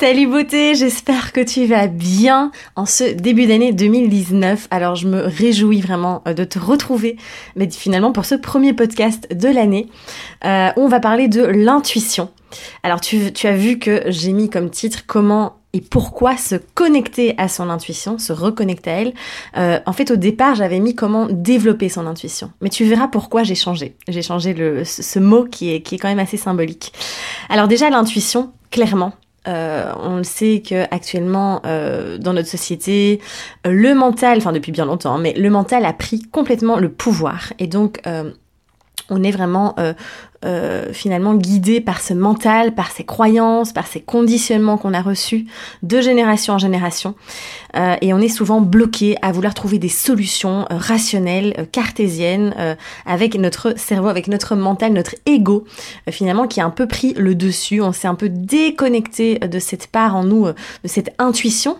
Salut beauté, j'espère que tu vas bien en ce début d'année 2019. Alors je me réjouis vraiment euh, de te retrouver, mais finalement pour ce premier podcast de l'année, euh, on va parler de l'intuition. Alors tu, as vu que j'ai mis comme titre comment et pourquoi se connecter à son intuition, se reconnecter à elle. Euh, en fait, au départ, j'avais mis comment développer son intuition. Mais tu verras pourquoi j'ai changé. J'ai changé le, ce mot qui est, qui est quand même assez symbolique. Alors déjà, l'intuition, clairement, euh, on le sait que actuellement euh, dans notre société, euh, le mental, enfin depuis bien longtemps, mais le mental a pris complètement le pouvoir. Et donc on est vraiment euh, finalement guidé par ce mental, par ces croyances, par ces conditionnements qu'on a reçus de génération en génération. Euh, et on est souvent bloqué à vouloir trouver des solutions euh, rationnelles, cartésiennes, avec notre cerveau, avec notre mental, notre ego, finalement, qui a un peu pris le dessus. On s'est un peu déconnecté de cette part en nous, de cette intuition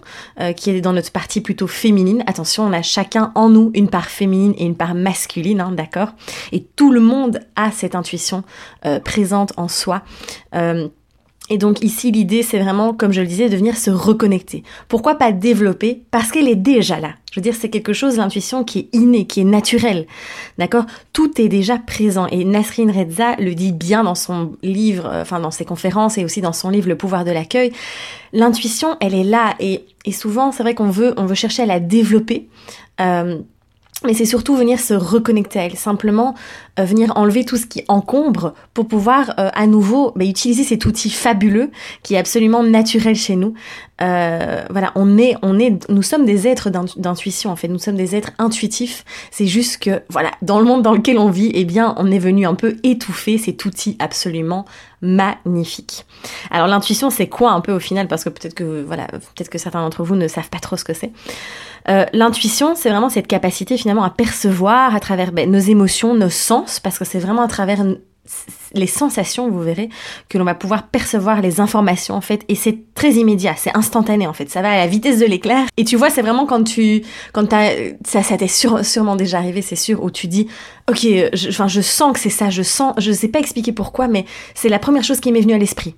qui est dans notre partie plutôt féminine. Attention, on a chacun en nous une part féminine et une part masculine, hein, d'accord? Et tout le monde a cette intuition euh, présente en soi. Euh, et donc ici, l'idée, c'est vraiment, comme je le disais, de venir se reconnecter. Pourquoi pas développer? Parce qu'elle est déjà là. Je veux dire, c'est quelque chose, l'intuition, qui est innée, qui est naturelle. D'accord? Tout est déjà présent. Et Nasrin Reza le dit bien dans son livre, euh, enfin dans ses conférences et aussi dans son livre Le pouvoir de l'accueil. L'intuition, elle est là. Et, et souvent, c'est vrai qu'on veut, on veut chercher à la développer. Mais c'est surtout venir se reconnecter à elle, simplement euh, venir enlever tout ce qui encombre pour pouvoir euh, à nouveau bah, utiliser cet outil fabuleux qui est absolument naturel chez nous. Euh, voilà, on est, on est, nous sommes des êtres d'intuition en fait, nous sommes des êtres intuitifs. C'est juste que voilà, dans le monde dans lequel on vit, eh bien, on est venu un peu étouffer cet outil absolument magnifique. Alors l'intuition, c'est quoi un peu au final? Parce que peut-être que voilà, peut-être que certains d'entre vous ne savent pas trop ce que c'est. Euh, l'intuition, c'est vraiment cette capacité finalement à percevoir à travers ben, nos émotions, nos sens, parce que c'est vraiment à travers les sensations, vous verrez, que l'on va pouvoir percevoir les informations en fait, et c'est très immédiat, c'est instantané en fait, ça va à la vitesse de l'éclair. Et tu vois, c'est vraiment quand tu, quand as, ça, ça t'est sûrement déjà arrivé, c'est sûr, où tu dis, ok, je, je sens que c'est ça, je sens, je sais pas expliquer pourquoi, mais c'est la première chose qui m'est venue à l'esprit.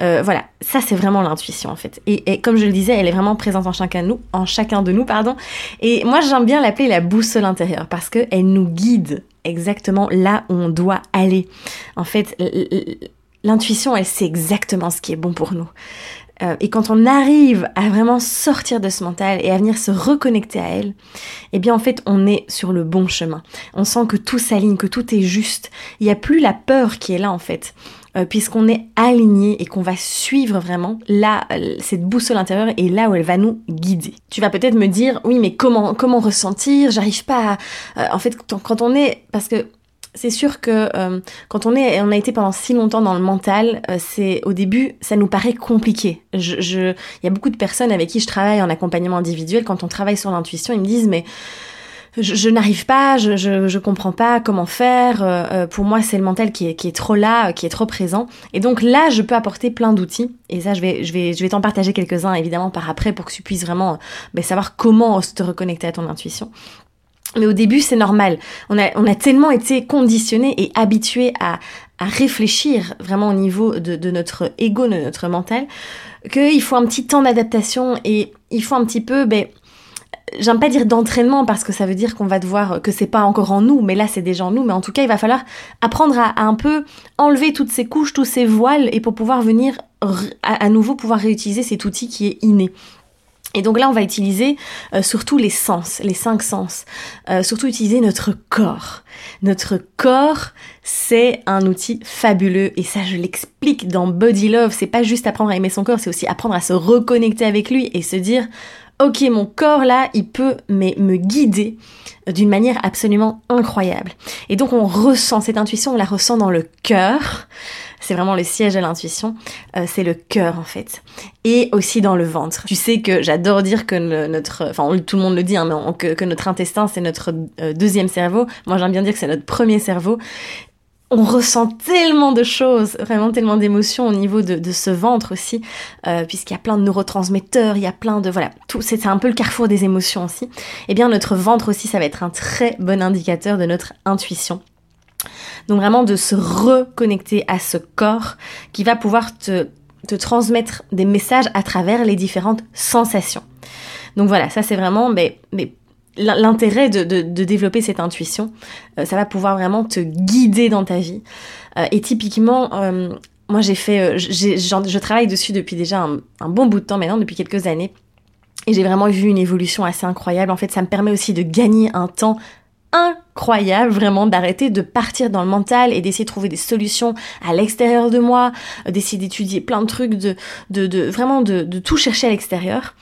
Euh, voilà, ça c'est vraiment l'intuition en fait. Et, et, comme je le disais, elle est vraiment présente en chacun de nous, en chacun de nous, pardon. Et moi, j'aime bien l'appeler la boussole intérieure parce que elle nous guide exactement là où on doit aller. En fait, l'intuition, elle sait exactement ce qui est bon pour nous. Euh, et quand on arrive à vraiment sortir de ce mental et à venir se reconnecter à elle, eh bien en fait on est sur le bon chemin. On sent que tout s'aligne, que tout est juste. Il n'y a plus la peur qui est là en fait. Euh, puisqu'on est aligné et qu'on va suivre vraiment là, cette boussole intérieure et là où elle va nous guider. Tu vas peut-être me dire, oui, mais comment, comment ressentir? J'arrive pas à... Euh, en fait, quand on est... Parce que c'est sûr que euh, quand on est, on a été pendant si longtemps dans le mental, c'est au début, ça nous paraît compliqué. Je, je, il y a beaucoup de personnes avec qui je travaille en accompagnement individuel. Quand on travaille sur l'intuition, ils me disent mais je, n'arrive pas, je, je, je, comprends pas comment faire. Euh, euh, pour moi, c'est le mental qui est, qui est trop là, qui est trop présent. Et donc là, je peux apporter plein d'outils. Et ça, je vais, je vais, je vais t'en partager quelques-uns évidemment par après pour que tu puisses vraiment ben, savoir comment te reconnecter à ton intuition. Mais au début, c'est normal. On a, on a tellement été conditionnés et habitués à, à réfléchir vraiment au niveau de, de notre ego, de notre mental, qu'il faut un petit temps d'adaptation et il faut un petit peu, ben, j'aime pas dire d'entraînement parce que ça veut dire qu'on va devoir que c'est pas encore en nous, mais là c'est déjà en nous. Mais en tout cas, il va falloir apprendre à, un peu enlever toutes ces couches, tous ces voiles, et pour pouvoir venir à, nouveau pouvoir réutiliser cet outil qui est inné. Et donc là, on va utiliser euh, surtout les sens, les cinq sens. Euh, surtout utiliser notre corps. Notre corps, c'est un outil fabuleux. Et ça, je l'explique dans Body Love. C'est pas juste apprendre à aimer son corps, c'est aussi apprendre à se reconnecter avec lui et se dire, ok, mon corps là, il peut mais, me guider d'une manière absolument incroyable. Et donc on ressent cette intuition, on la ressent dans le cœur. c'est vraiment le siège de l'intuition, euh, c'est le cœur en fait. Et aussi dans le ventre. Tu sais que j'adore dire que notre, enfin tout le monde le dit, hein, mais que, notre intestin c'est notre euh, deuxième cerveau. Moi j'aime bien dire que c'est notre premier cerveau on ressent tellement de choses, vraiment tellement d'émotions au niveau de, ce ventre aussi, euh, puisqu'il y a plein de neurotransmetteurs, il y a plein de voilà, tout c'est un peu le carrefour des émotions aussi. Eh bien notre ventre aussi, ça va être un très bon indicateur de notre intuition. Donc vraiment de se reconnecter à ce corps qui va pouvoir te, te transmettre des messages à travers les différentes sensations. Donc voilà, ça c'est vraiment mais, mais l'intérêt de, de, développer cette intuition, euh, ça va pouvoir vraiment te guider dans ta vie. Euh, et typiquement, euh, moi j'ai fait, je travaille dessus depuis déjà un, bon bout de temps maintenant, depuis quelques années. Et j'ai vraiment vu une évolution assez incroyable. En fait, ça me permet aussi de gagner un temps incroyable vraiment d'arrêter de partir dans le mental et d'essayer de trouver des solutions à l'extérieur de moi, d'essayer d'étudier plein de trucs, de, vraiment de, tout chercher à l'extérieur.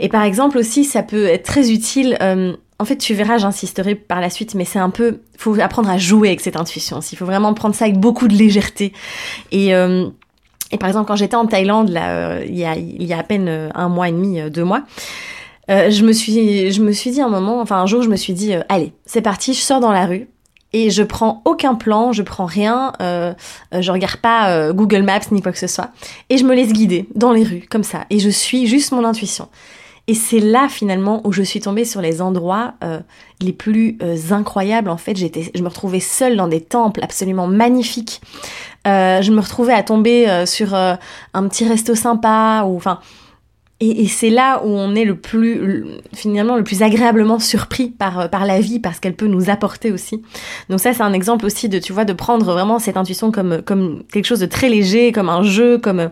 Et par exemple aussi, ça peut être très utile. Euh, en fait, tu verras, j'insisterai par la suite, mais c'est un peu, faut apprendre à jouer avec cette intuition. Il faut vraiment prendre ça avec beaucoup de légèreté. Et euh, par exemple, quand j'étais en Thaïlande, euh, y a, il y a à peine un mois et demi, deux mois, euh, je me suis, je me suis dit un moment, enfin un jour, je me suis dit, euh, allez, c'est parti, je sors dans la rue et je prends aucun plan, je prends rien, euh, euh je regarde pas Google Maps ni quoi que ce soit, et je me laisse guider dans les rues comme ça, et je suis juste mon intuition. Et c'est là finalement où je suis tombée sur les endroits les plus incroyables. En fait, j'étais, je me retrouvais seule dans des temples absolument magnifiques. je me retrouvais à tomber sur un petit resto sympa ou enfin et, c'est là où on est le plus, finalement, le plus agréablement surpris par, euh, par la vie, parce qu'elle peut nous apporter aussi. Donc ça, c'est un exemple aussi de, tu vois, de prendre vraiment cette intuition comme, comme quelque chose de très léger, comme un jeu, comme,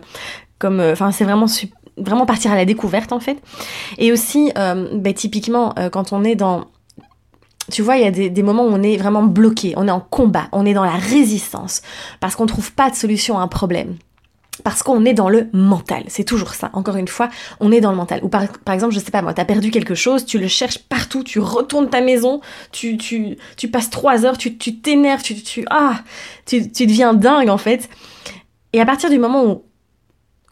comme, euh, enfin, c'est vraiment vraiment partir à la découverte en fait. Et aussi, euh, ben, typiquement, euh, quand on est dans tu vois, il y a des, des, moments où on est vraiment bloqué, on est en combat, on est dans la résistance, parce qu'on trouve pas de solution à un problème parce qu'on est dans le mental. C'est toujours ça. Encore une fois, on est dans le mental. Ou par, exemple, je sais pas moi, t'as perdu quelque chose, tu le cherches partout, tu retournes ta maison, tu, tu, tu passes trois heures, tu t'énerves, tu, tu, ah, tu, tu deviens dingue en fait. Et à partir du moment où,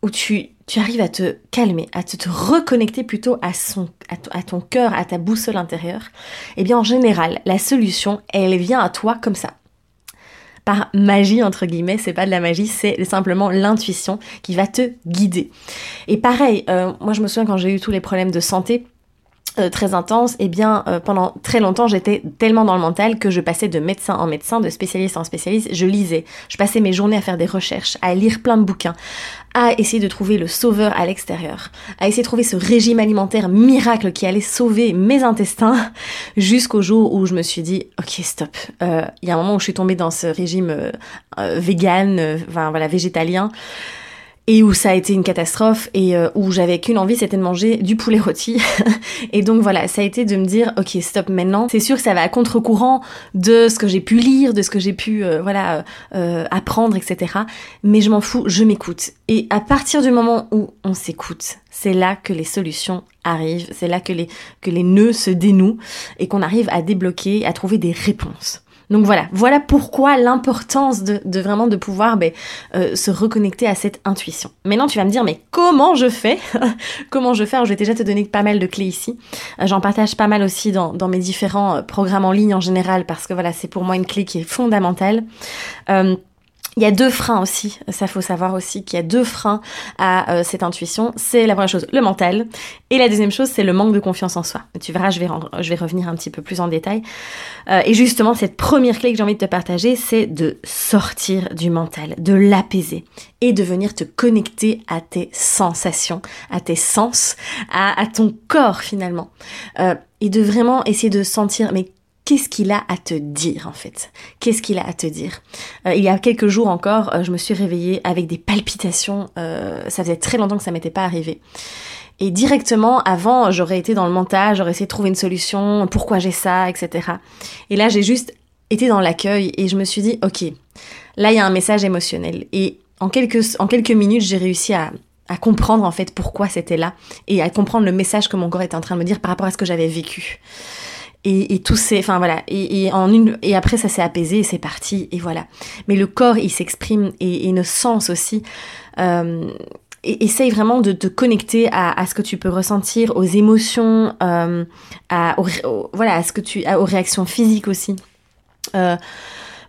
où tu, tu arrives à te calmer, à te, te reconnecter plutôt à, son, à, ton cœur, à ta boussole intérieure, eh bien en général, la solution, elle vient à toi comme ça par magie entre guillemets, c'est pas de la magie, c'est simplement l'intuition qui va te guider. Et pareil, euh, moi je me souviens quand j'ai eu tous les problèmes de santé, euh, très intense, et eh bien euh, pendant très longtemps j'étais tellement dans le mental que je passais de médecin en médecin, de spécialiste en spécialiste, je lisais, je passais mes journées à faire des recherches, à lire plein de bouquins, à essayer de trouver le sauveur à l'extérieur, à essayer de trouver ce régime alimentaire miracle qui allait sauver mes intestins, jusqu'au jour où je me suis dit ok stop, euh, il y a un moment où je suis tombée dans ce régime vegan, enfin voilà végétalien et où ça a été une catastrophe et euh, où j'avais qu'une envie c'était de manger du poulet rôti. Et donc voilà ça a été de me dire ok stop maintenant. C'est sûr que ça va à contre-courant de ce que j'ai pu lire de ce que j'ai pu euh, voilà euh, apprendre etc mais je m'en fous je m'écoute. Et à partir du moment où on s'écoute c'est là que les solutions arrivent c'est là que les que les nœuds se dénouent et qu'on arrive à débloquer à trouver des réponses donc voilà, voilà pourquoi l'importance de, vraiment de pouvoir ben, euh, se reconnecter à cette intuition. Maintenant, tu vas me dire, mais comment je fais Comment je fais Je vais déjà te donner pas mal de clés ici. Euh, j'en partage pas mal aussi dans, dans, mes différents euh, programmes en ligne en général, parce que voilà, c'est pour moi une clé qui est fondamentale. Il y a deux freins aussi, ça faut savoir aussi qu'il y a deux freins à euh, cette intuition. C'est la première chose, le mental, et la deuxième chose, c'est le manque de confiance en soi. Tu verras, je vais, je vais revenir un petit peu plus en détail. Euh, et justement, cette première clé que j'ai envie de te partager, c'est de sortir du mental, de l'apaiser et de venir te connecter à tes sensations, à tes sens, à, ton corps finalement. Euh, et de vraiment essayer de sentir, mais qu'est-ce qu'il a à te dire en fait? Qu'est-ce qu'il a à te dire? Euh, Il y a quelques jours encore, euh, je me suis réveillée avec des palpitations. Euh, ça faisait très longtemps que ça m'était pas arrivé. Et directement, avant, j'aurais été dans le mental, j'aurais essayé de trouver une solution, pourquoi j'ai ça, etc. Et là, j'ai juste été dans l'accueil et je me suis dit, ok, là, il y a un message émotionnel. Et en quelques, minutes, j'ai réussi à, à comprendre en fait pourquoi c'était là et à comprendre le message que mon corps était en train de me dire par rapport à ce que j'avais vécu. Et, tout c'est, enfin voilà, et, en une, et après ça s'est apaisé et c'est parti et voilà. Mais le corps il s'exprime et, nos sens aussi. Euh, essaye vraiment de te connecter à, ce que tu peux ressentir, aux émotions, euh, à, voilà, à ce que tu, aux réactions physiques aussi. Euh,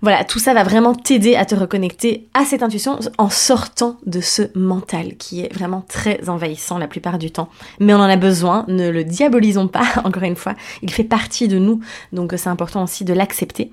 voilà, tout ça va vraiment t'aider à te reconnecter à cette intuition en sortant de ce mental qui est vraiment très envahissant la plupart du temps. Mais on en a besoin, ne le diabolisons pas, encore une fois, il fait partie de nous, donc c'est important aussi de l'accepter.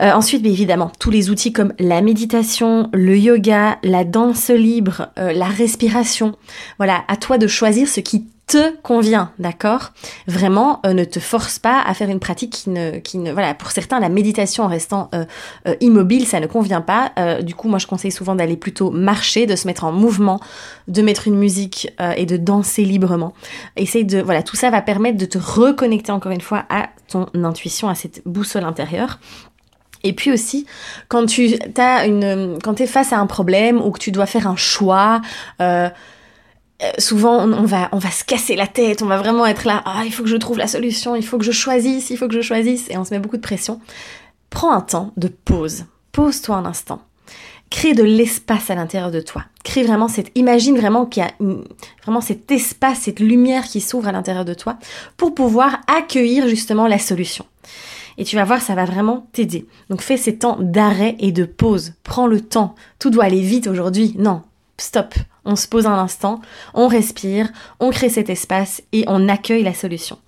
Euh, ensuite, bien évidemment, tous les outils comme la méditation, le yoga, la danse libre, euh, la respiration, voilà, à toi de choisir ce qui te convient, d'accord? Vraiment, euh, ne te force pas à faire une pratique qui ne, qui ne, voilà, pour certains, la méditation en restant euh, euh, immobile, ça ne convient pas. du coup, moi, je conseille souvent d'aller plutôt marcher, de se mettre en mouvement, de mettre une musique et de danser librement. Essaye de, voilà, tout ça va permettre de te reconnecter encore une fois à ton intuition, à cette boussole intérieure. Et puis aussi, quand tu as quand es face à un problème ou que tu dois faire un choix, souvent on, va on va se casser la tête, on va vraiment être là, ah il faut que je trouve la solution, il faut que je choisisse, il faut que je choisisse, et on se met beaucoup de pression. Prends un temps de pause, pose-toi un instant, crée de l'espace à l'intérieur de toi, crée vraiment cette, imagine vraiment qu'il y a vraiment cet espace, cette lumière qui s'ouvre à l'intérieur de toi pour pouvoir accueillir justement la solution. Et tu vas voir, ça va vraiment t'aider. Donc fais ces temps d'arrêt et de pause. Prends le temps. Tout doit aller vite aujourd'hui. Non, stop on se pose un instant, on respire, on crée cet espace et on accueille la solution.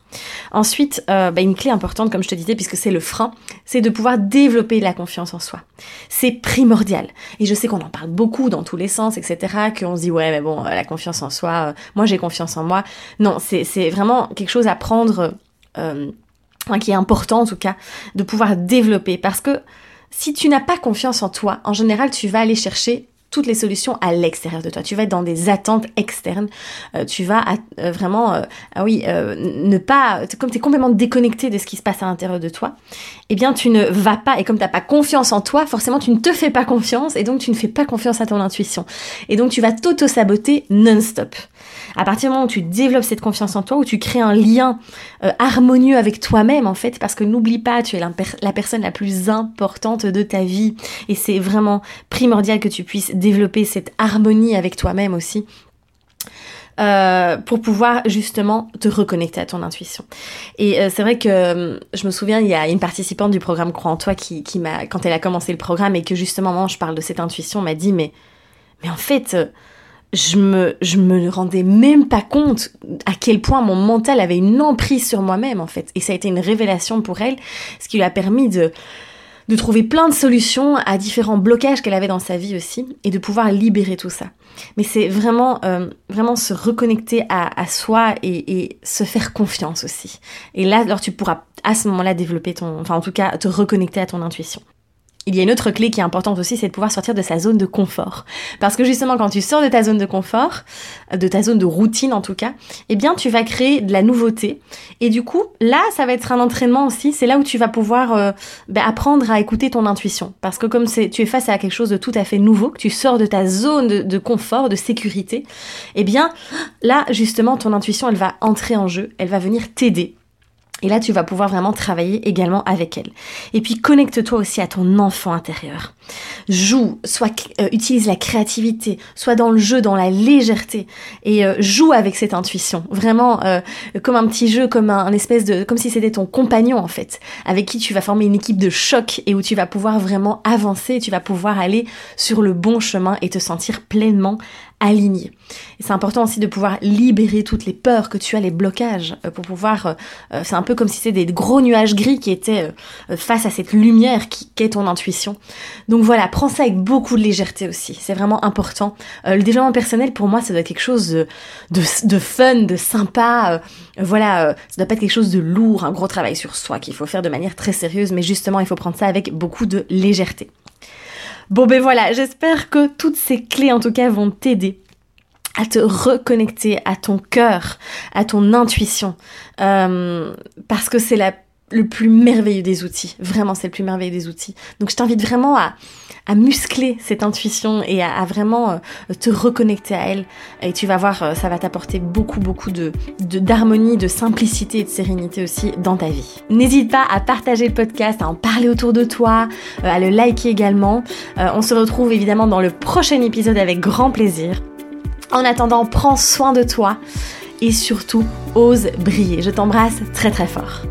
Ensuite, euh, bah, une clé importante, comme je te disais, puisque c'est le frein, c'est de pouvoir développer la confiance en soi. C'est primordial. Et je sais qu'on en parle beaucoup dans tous les sens, etc., qu'on se dit, ouais, mais bon, euh, la confiance en soi, euh, moi j'ai confiance en moi. Non, c'est vraiment quelque chose à prendre, qui est important en tout cas, de pouvoir développer. Parce que si tu n'as pas confiance en toi, en général, tu vas aller chercher toutes les solutions à l'extérieur de toi. Tu vas être dans des attentes externes. Euh, tu vas euh, vraiment, euh, ah oui, ne pas, comme tu es complètement déconnecté de ce qui se passe à l'intérieur de toi, eh bien tu ne vas pas, et comme tu n'as pas confiance en toi, forcément tu ne te fais pas confiance, et donc tu ne fais pas confiance à ton intuition. Et donc tu vas t'auto-saboter non-stop. À partir du moment où tu développes cette confiance en toi, où tu crées un lien harmonieux avec toi-même, en fait, parce que n'oublie pas, tu es la, personne la plus importante de ta vie, et c'est vraiment primordial que tu puisses développer cette harmonie avec toi-même aussi. Euh, pour pouvoir justement te reconnecter à ton intuition. Et euh, c'est vrai que euh, je me souviens, il y a une participante du programme Crois en toi qui, qui m'a, quand elle a commencé le programme et que justement, moi, je parle de cette intuition, m'a dit, mais, mais en fait, je me, je me rendais même pas compte à quel point mon mental avait une emprise sur moi-même, en fait. Et ça a été une révélation pour elle, ce qui lui a permis de, de trouver plein de solutions à différents blocages qu'elle avait dans sa vie aussi et de pouvoir libérer tout ça. Mais c'est vraiment, euh, vraiment se reconnecter à, soi et, et, se faire confiance aussi. Et là, alors tu pourras à ce moment-là développer ton, enfin en tout cas te reconnecter à ton intuition. Il y a une autre clé qui est importante aussi, c'est de pouvoir sortir de sa zone de confort. Parce que justement, quand tu sors de ta zone de confort, de ta zone de routine en tout cas, eh bien, tu vas créer de la nouveauté. Et du coup, là, ça va être un entraînement aussi. C'est là où tu vas pouvoir euh, ben, apprendre à écouter ton intuition. Parce que comme tu es face à quelque chose de tout à fait nouveau, que tu sors de ta zone de, de confort, de sécurité, eh bien, là, justement, ton intuition, elle va entrer en jeu. Elle va venir t'aider et là, tu vas pouvoir vraiment travailler également avec elle. Et puis, connecte-toi aussi à ton enfant intérieur. Joue, soit euh, utilise la créativité, soit dans le jeu, dans la légèreté, et euh, joue avec cette intuition. Vraiment, euh, comme un petit jeu, comme un, espèce de, comme si c'était ton compagnon en fait, avec qui tu vas former une équipe de choc et où tu vas pouvoir vraiment avancer, tu vas pouvoir aller sur le bon chemin et te sentir pleinement aligné. C'est important aussi de pouvoir libérer toutes les peurs que tu as, les blocages, euh, pour pouvoir... Euh, euh, c'est un peu comme si c'était des gros nuages gris qui étaient face à cette lumière qui qu'est ton intuition. Donc voilà, prends ça avec beaucoup de légèreté aussi. C'est vraiment important. le développement personnel, pour moi, ça doit être quelque chose de, de, fun, de sympa. voilà, ça doit pas être quelque chose de lourd, un gros travail sur soi qu'il faut faire de manière très sérieuse, mais justement, il faut prendre ça avec beaucoup de légèreté. Bon ben voilà, j'espère que toutes ces clés en tout cas vont t'aider à te reconnecter à ton cœur, à ton intuition, euh, parce que c'est le plus merveilleux des outils. Vraiment, c'est le plus merveilleux des outils. Donc, je t'invite vraiment à, à muscler cette intuition et à, vraiment euh, te reconnecter à elle. Et tu vas voir, euh, ça va t'apporter beaucoup, beaucoup de d'harmonie, de, simplicité et de sérénité aussi dans ta vie. N'hésite pas à partager le podcast, à en parler autour de toi, à le liker également. on se retrouve évidemment dans le prochain épisode avec grand plaisir. En attendant, prends soin de toi et surtout, ose briller. Je t'embrasse très très fort.